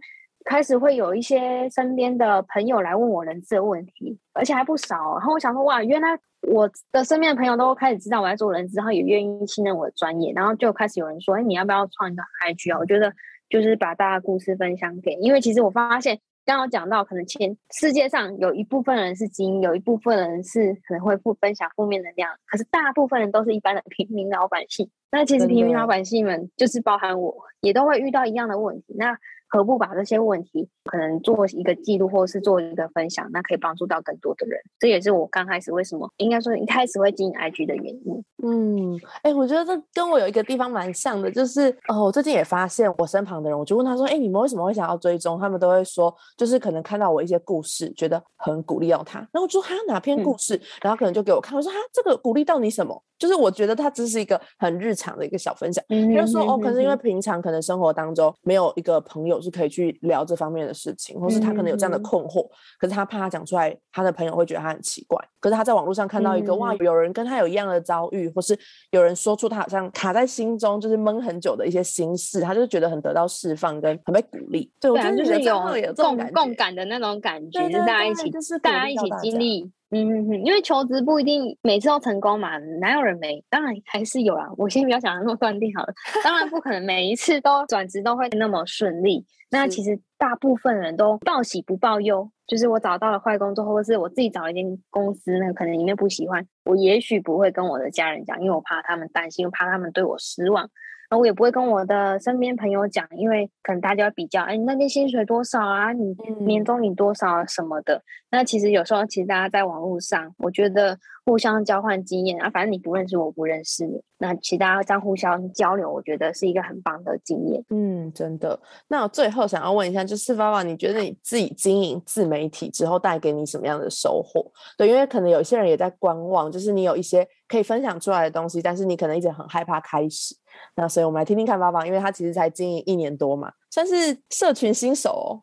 开始会有一些身边的朋友来问我人资的问题，而且还不少。然后我想说，哇，原来我的身边的朋友都开始知道我在做人资，然后也愿意信任我的专业，然后就开始有人说，哎，你要不要创一个 IG 啊？我觉得就是把大家故事分享给，因为其实我发现。刚刚讲到，可能前世界上有一部分人是精英，有一部分人是可能会负分享负面能量，可是大部分人都是一般的平民老百姓。那其实平民老百姓们，就是包含我，也都会遇到一样的问题。那何不把这些问题可能做一个记录，或是做一个分享，那可以帮助到更多的人。这也是我刚开始为什么应该说一开始会经营 IG 的原因。嗯，哎、我觉得这跟我有一个地方蛮像的，就是哦，我最近也发现我身旁的人，我就问他说，哎、你们为什么会想要追踪？他们都会说，就是可能看到我一些故事，觉得很鼓励到他。然后我就说，哈，哪篇故事？然后可能就给我看，我说，哈，这个鼓励到你什么？就是我觉得他只是一个很日常的一个小分享。嗯他就说哦，可是因为平常可能生活当中没有一个朋友是可以去聊这方面的事情，或是他可能有这样的嗯困惑，可是他怕他讲出来，他的朋友会觉得他很奇怪。可是他在网络上看到一个、哇，嗯有人跟他有一样的遭遇，或是有人说出他好像卡在心中就是闷很久的一些心事，他就觉得很得到释放跟很被鼓励。对我觉得就是有共共感的那种感觉，就是大家一起就是大家一起经历嗯嗯嗯，因为求职不一定每次都成功嘛，哪有人没？当然还是有啊。我先不要想那么断定好了，当然不可能每一次都转职都会那么顺利。那其实大部分人都报喜不报忧，就是我找到了坏工作，或者是我自己找一间公司，那可能里面不喜欢，我也许不会跟我的家人讲，因为我怕他们担心，怕他们对我失望。那我也不会跟我的身边朋友讲，因为可能大家比较，哎，你那边薪水多少啊？你年终领多少啊什么的？那其实有时候，其实大家在网络上，我觉得互相交换经验啊，反正你不认识我，不认识你，那其实大家这样互相交流，我觉得是一个很棒的经验。嗯，真的。那我最后想要问一下，就是爸爸，你觉得你自己经营自媒体之后，带给你什么样的收获？对，因为可能有些人也在观望，就是你有一些可以分享出来的东西，但是你可能一直很害怕开始。那所以我们来听听看芳芳，因为他其实才经营一年多嘛。算是社群新手哦，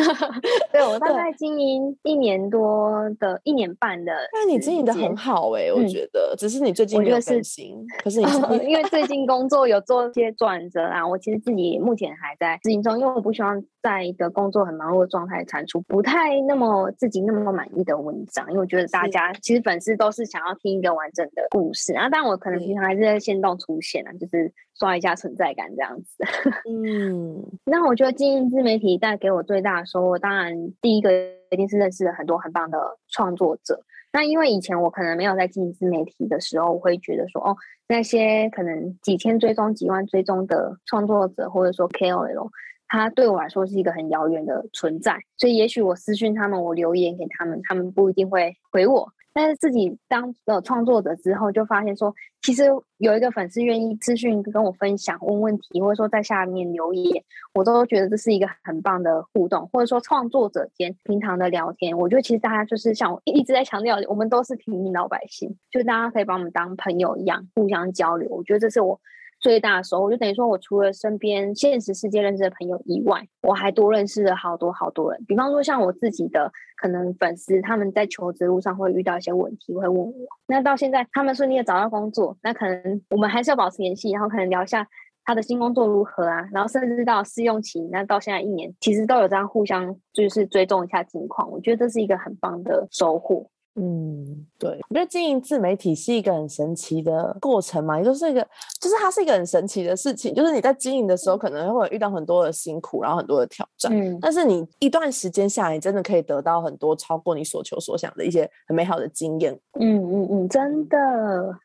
[LAUGHS] 对我大概经营一年多的一年半的，那你经营的很好哎，我觉得，只是你最近没有更新，可是你 [LAUGHS] 因为最近工作有做一些转折啊，我其实自己目前还在执行中，因为我不希望在一个工作很忙碌的状态产出不太那么自己那么满意的文章，因为我觉得大家其实粉丝都是想要听一个完整的故事，啊但我可能平常还是在线动出现啊，就是。刷一下存在感这样子，[LAUGHS] 嗯，那我觉得经营自媒体带给我最大的收获，当然第一个一定是认识了很多很棒的创作者。那因为以前我可能没有在经营自媒体的时候，我会觉得说，哦，那些可能几千追踪、几万追踪的创作者，或者说 KOL，他对我来说是一个很遥远的存在。所以也许我私讯他们，我留言给他们，他们不一定会回我。但是自己当了创作者之后，就发现说，其实有一个粉丝愿意咨询跟我分享、问问题，或者说在下面留言，我都觉得这是一个很棒的互动，或者说创作者间平常的聊天。我觉得其实大家就是像我一直在强调，我们都是平民老百姓，就大家可以把我们当朋友一样互相交流。我觉得这是我。最大的收获就等于说，我除了身边现实世界认识的朋友以外，我还多认识了好多好多人。比方说，像我自己的可能粉丝，他们在求职路上会遇到一些问题，会问我。那到现在他们顺利的找到工作，那可能我们还是要保持联系，然后可能聊一下他的新工作如何啊，然后甚至到试用期，那到现在一年，其实都有这样互相就是追踪一下近况。我觉得这是一个很棒的收获。嗯，对，我觉得经营自媒体是一个很神奇的过程嘛，也就是一个，就是它是一个很神奇的事情，就是你在经营的时候可能会遇到很多的辛苦，然后很多的挑战，嗯，但是你一段时间下来，真的可以得到很多超过你所求所想的一些很美好的经验。嗯嗯嗯，真的，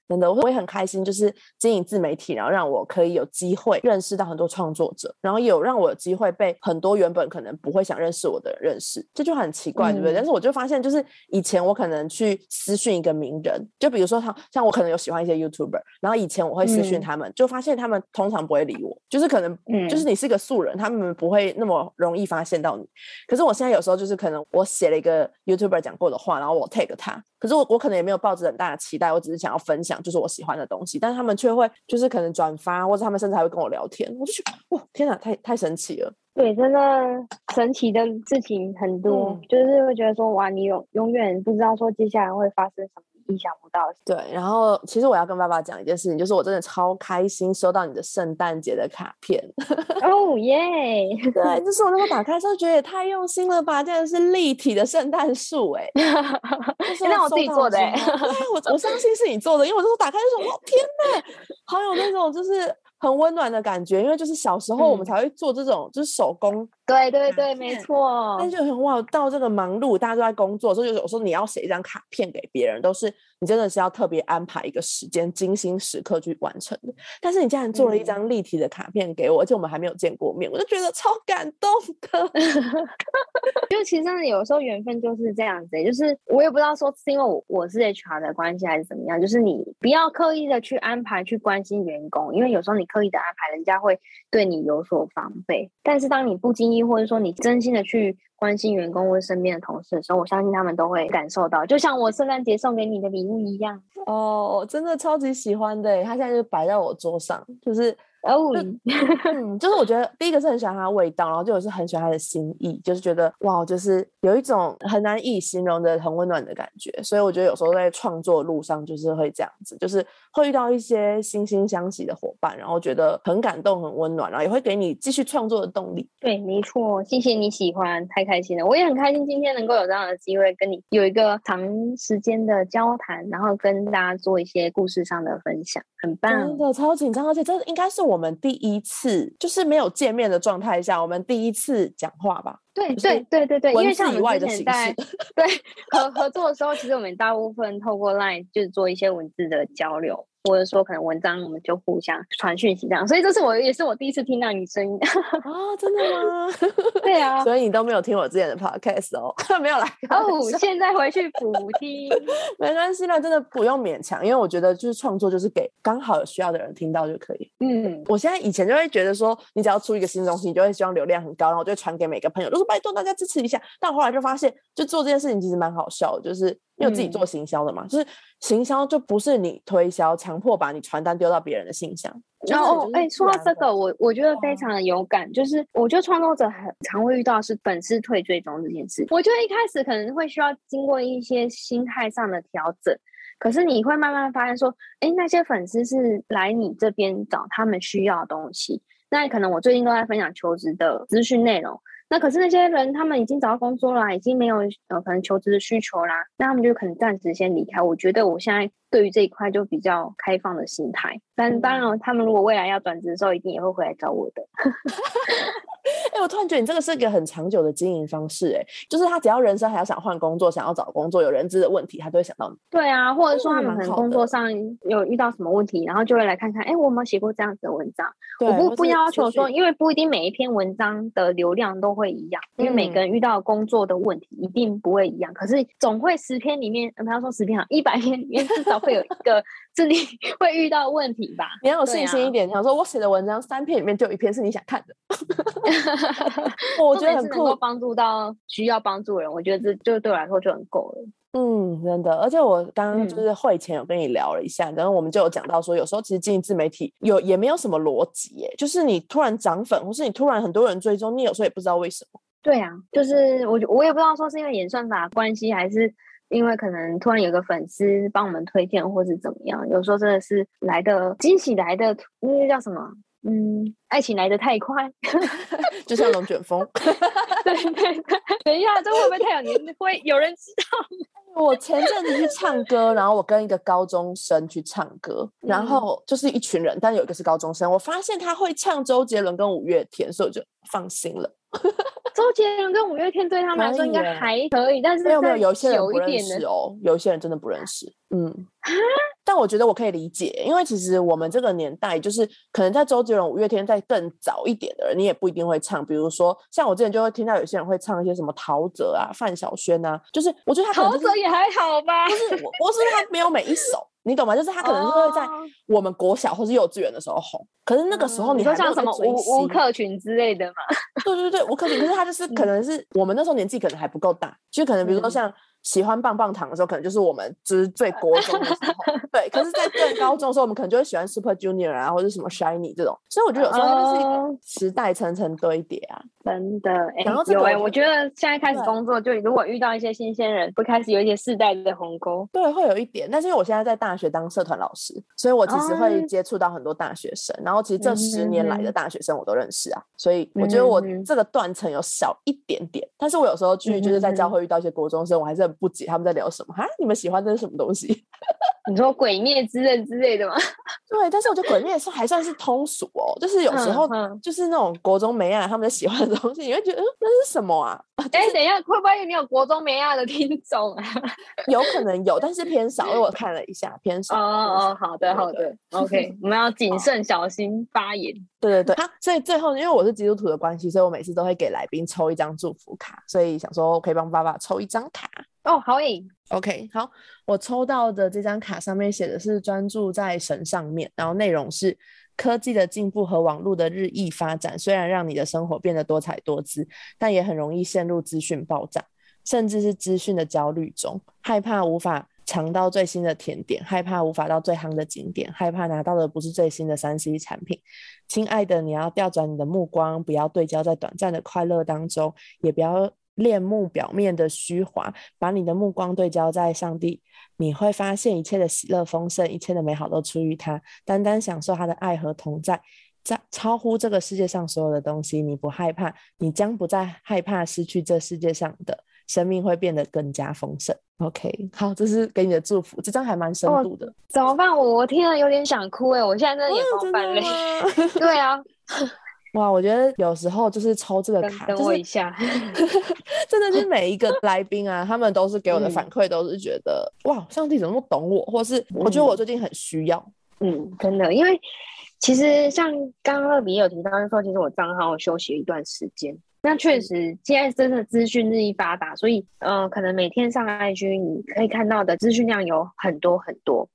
真的，我会很开心，就是经营自媒体，然后让我可以有机会认识到很多创作者，然后有让我有机会被很多原本可能不会想认识我的人认识，这就很奇怪，对不对？但是我就发现，就是以前我可能。去私讯一个名人，就比如说他，像我可能有喜欢一些 YouTuber，然后以前我会私讯他们，就发现他们通常不会理我，就是可能，嗯就是你是一个素人，他们不会那么容易发现到你。可是我现在有时候就是可能我写了一个 YouTuber 讲过的话，然后我 tag 他，可是我我可能也没有抱着很大的期待，我只是想要分享就是我喜欢的东西，但是他们却会就是可能转发，或者他们甚至还会跟我聊天，我就觉得哇，天哪，太太神奇了。对，真的神奇的事情很多，就是会觉得说，哇，你永永远不知道说接下来会发生什么意想不到的事。对，然后其实我要跟爸爸讲一件事情，就是我真的超开心收到你的圣诞节的卡片。[LAUGHS] 哦耶！对，就是我那时候打开之后觉得也太用心了吧，竟然是立体的圣诞树，[LAUGHS] 哎，那我自己做的，哎，我我相信是你做的，因为我那时候打开就说，哇，天哪，[LAUGHS] 好有那种就是。很温暖的感觉，因为就是小时候我们才会做这种就是手工。对对对，没错。但就很哇，到这个忙碌，大家都在工作，所以有时候你要写一张卡片给别人，都是你真的是要特别安排一个时间，精心时刻去完成的。但是你竟然做了一张立体的卡片给我，而且我们还没有见过面，我就觉得超感动的。[LAUGHS] 就其实真的有时候缘分就是这样子，就是我也不知道说是因为我我是 HR 的关系还是怎么样，就是你不要刻意的去安排去关心员工，因为有时候你刻意的安排，人家会对你有所防备。但是当你不经意或者说你真心的去关心员工或身边的同事的时候，我相信他们都会感受到，就像我圣诞节送给你的礼物一样。哦，真的超级喜欢的，他现在就摆在我桌上，就是哦，[LAUGHS] 嗯，就是我觉得第一个是很喜欢它的味道，然后就是很喜欢它的心意，就是觉得哇，就是有一种很难以形容的很温暖的感觉。所以我觉得有时候在创作路上就是会这样子，就是会遇到一些惺惺相惜的伙伴，然后觉得很感动、很温暖，然后也会给你继续创作的动力。对，没错，谢谢你喜欢，太开心了。我也很开心今天能够有这样的机会跟你有一个长时间的交谈，然后跟大家做一些故事上的分享，很棒。真的超紧张，而且这应该是我们第一次，就是没有见面的状态下，我们第一次讲话吧？对对对对对，因为像我们之前在对 [LAUGHS] 合合作的时候，其实我们大部分透过 LINE 就是做一些文字的交流。或者说可能文章，我们就互相传讯息这样，所以这是我也是我第一次听到你声音啊，[LAUGHS] 真的吗？[LAUGHS] 对啊，所以你都没有听我之前的 podcast 哦，[LAUGHS] 没有啦哦，现在回去补听，没关系啦，真的不用勉强，因为我觉得就是创作就是给刚好有需要的人听到就可以。嗯，我现在以前就会觉得说，你只要出一个新东西，你就会希望流量很高，然后我就传给每个朋友，就说拜托大家支持一下。但后来就发现，就做这件事情其实蛮好笑，就是。因为自己做行销的嘛，就是行销就不是你推销，强迫把你传单丢到别人的信箱。然后，哎，说到这个，我我觉得非常的有感，就是我觉得创作者很常会遇到是粉丝退追踪这件事。我觉得一开始可能会需要经过一些心态上的调整，可是你会慢慢发现说，哎，那些粉丝是来你这边找他们需要的东西。那可能我最近都在分享求职的资讯内容。那可是那些人，他们已经找到工作了，已经没有呃可能求职的需求啦，那他们就可能暂时先离开。我觉得我现在。对于这一块就比较开放的心态，但当然，他们如果未来要转职的时候，一定也会回来找我的。[LAUGHS] 哎，我突然觉得你这个是一个很长久的经营方式，哎，就是他只要人生还要想换工作、想要找工作、有人资的问题，他都会想到你。对啊，或者说他们可能工作上有遇到什么问题，然后就会来看看，哎，我有没有写过这样子的文章？我不不要求说，因为不一定每一篇文章的流量都会一样，因为每个人遇到工作的问题一定不会一样。可是总会十篇里面，不要说十篇啊，一百篇里面至少。会有一个是你会遇到问题吧？你要有信心一点。想说我写的文章三篇里面就有一篇是你想看的，[LAUGHS] 我觉得很能够帮助到需要帮助的人。我觉得这就对我来说就很够了。嗯，真的。而且我刚刚就是会前有跟你聊了一下，然后我们就有讲到说，有时候其实经营自媒体有也没有什么逻辑，耶，就是你突然涨粉，或是你突然很多人追踪，你有时候也不知道为什么。对啊，就是我我也不知道说是因为演算法关系还是。因为可能突然有个粉丝帮我们推荐，或是怎么样，有时候真的是来的惊喜来的，那个叫什么？嗯，爱情来得太快，[LAUGHS] 就像龙卷风。[LAUGHS] 对对对，等一下，这会不会太有年？会有人知道？[LAUGHS] 我前阵子去唱歌，然后我跟一个高中生去唱歌，然后就是一群人，但有一个是高中生，我发现他会唱周杰伦跟五月天，所以我就放心了。周杰伦跟五月天对他们来说应该还可以，但是没有没有，有些人不认识哦，有一些人真的不认识。嗯，但我觉得我可以理解，因为其实我们这个年代，就是可能在周杰伦、五月天在更早一点的人，你也不一定会唱。比如说，像我之前就会听到有些人会唱一些什么陶喆啊、范晓萱啊，就是我觉得他陶喆也还好吧，不是，我是他没有每一首，你懂吗？就是他可能是会在我们国小或是幼稚园的时候红，可是那个时候你说像什么吴吴克群之类的嘛？对对对，吴克群，可是他就是 [LAUGHS] 可能是我们那时候年纪可能还不够大，就可能比如说像。喜欢棒棒糖的时候，可能就是我们就是最国中的时候，[LAUGHS] 对。可是，在更高中的时候，我们可能就会喜欢 Super Junior 啊，或者什么 Shiny 这种。所以我觉得有时候它就是一个时代层层堆叠啊，真的。然后有哎，我觉得现在开始工作，就如果遇到一些新鲜人，会开始有一些世代的鸿沟。对，会有一点。但是因为我现在在大学当社团老师，所以我其实会接触到很多大学生。然后其实这十年来的大学生我都认识啊，所以我觉得我这个断层有小一点点。但是我有时候去就是在教会遇到一些国中生，我还是很不解他们在聊什么哈？你们喜欢的是什么东西？[LAUGHS] 你说《鬼灭之刃》之类的吗？[LAUGHS] 对，但是我觉得《鬼灭》是还算是通俗哦，就是有时候就是那种国中美啊他们喜欢的东西，你会觉得嗯那是什么啊？哎，等一下，会不会你有国中美亚的听众啊？[LAUGHS] 有可能有，但是偏少，因为我看了一下，偏少。哦哦，好的好的，OK，我们要谨慎小心发言。对对对，好，所以最后因为我是基督徒的关系，所以我每次都会给来宾抽一张祝福卡，所以想说我可以帮爸爸抽一张卡。哦，好诶，OK，好，我抽到的这张卡上面写的是专注在神上面，然后内容是科技的进步和网络的日益发展，虽然让你的生活变得多彩多姿，但也很容易陷入资讯爆炸，甚至是资讯的焦虑中，害怕无法尝到最新的甜点，害怕无法到最夯的景点，害怕拿到的不是最新的三 C 产品。亲爱的，你要调转你的目光，不要对焦在短暂的快乐当中，也不要恋慕表面的虚华，把你的目光对焦在上帝，你会发现一切的喜乐丰盛，一切的美好都出于他，单单享受他的爱和同在，在超乎这个世界上所有的东西，你不害怕，你将不再害怕失去这世界上的。生命会变得更加丰盛。OK，好，这是给你的祝福。这张还蛮深度的。怎么办？我我听了有点想哭哎！我现在真的眼眶泛泪。[LAUGHS] 对啊，哇，我觉得有时候就是抽这个卡，等我一下。[LAUGHS] 真的是每一个来宾啊，他们都是给我的反馈，都是觉得哇，上帝怎么那么懂我，或是我觉得我最近很需要。嗯，真的，因为其实像刚刚乐比有提到，就说其实我账号休息了一段时间。那确实，现在真的资讯日益发达，所以呃，可能每天上 IG 你可以看到的资讯量有很多很多。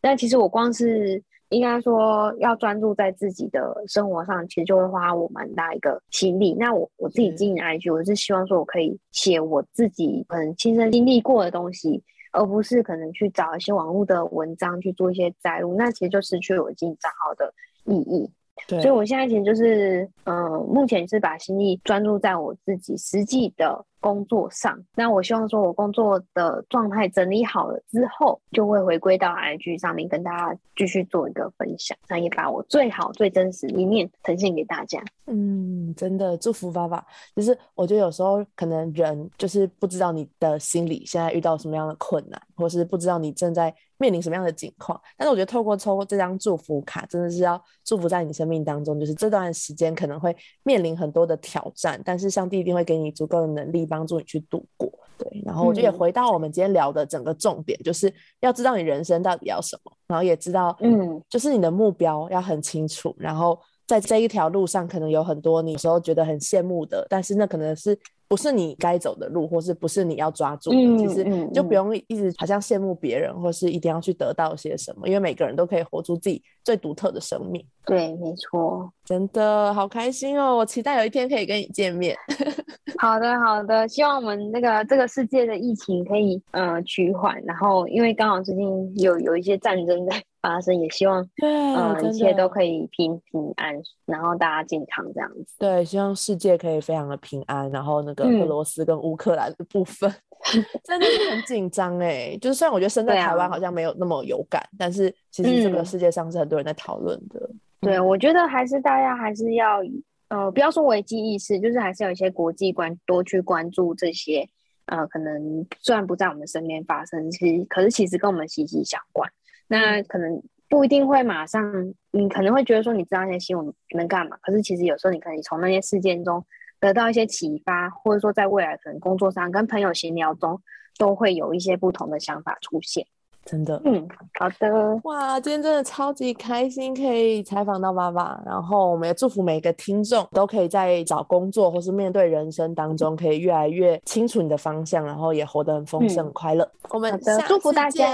但其实我光是应该说要专注在自己的生活上，其实就会花我蛮大一个心力。那我我自己经营 IG，我是希望说我可以写我自己可能亲身经历过的东西，而不是可能去找一些网络的文章去做一些摘录，那其实就失去了我经营账号的意义。所以，我现在其实就是，嗯，目前是把心力专注在我自己实际的。工作上，那我希望说，我工作的状态整理好了之后，就会回归到 IG 上面跟大家继续做一个分享，那也把我最好、最真实一面呈现给大家。嗯，真的祝福爸爸。就是我觉得有时候可能人就是不知道你的心里现在遇到什么样的困难，或是不知道你正在面临什么样的境况。但是我觉得透过抽这张祝福卡，真的是要祝福在你生命当中，就是这段时间可能会面临很多的挑战，但是上帝一定会给你足够的能力。帮助你去度过，对，然后我就也回到我们今天聊的整个重点，就是要知道你人生到底要什么，然后也知道，嗯，就是你的目标要很清楚，然后在这一条路上，可能有很多你有时候觉得很羡慕的，但是那可能是。不是你该走的路，或是不是你要抓住的，其实就不用一直好像羡慕别人，或是一定要去得到些什么，因为每个人都可以活出自己最独特的生命。对，没错，真的好开心哦！我期待有一天可以跟你见面。[LAUGHS] 好的，好的，希望我们那个这个世界的疫情可以呃趋缓，然后因为刚好最近有有一些战争在。[LAUGHS] 发生也希望，对，嗯，一切都可以平平安，然后大家健康这样子。对，希望世界可以非常的平安。然后那个俄罗斯跟乌克兰的部分，[LAUGHS] 真的是很紧张哎。就是虽然我觉得生在台湾好像没有那么有感，但是其实这个世界上是很多人在讨论的。对，我觉得还是大家还是要，呃，不要说危机意识，就是还是有一些国际关多去关注这些，呃，可能虽然不在我们身边发生，其实可是其实跟我们息息相关。那可能不一定会马上，你可能会觉得说你知道那些新闻能干嘛？可是其实有时候你可以从那些事件中得到一些启发，或者说在未来可能工作上跟朋友闲聊中，都会有一些不同的想法出现。真的，嗯，好的，哇，今天真的超级开心，可以采访到妈妈，然后我们也祝福每个听众都可以在找工作或是面对人生当中，可以越来越清楚你的方向，然后也活得很丰盛快乐。我们祝福大家，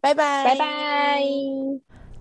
拜拜，拜拜。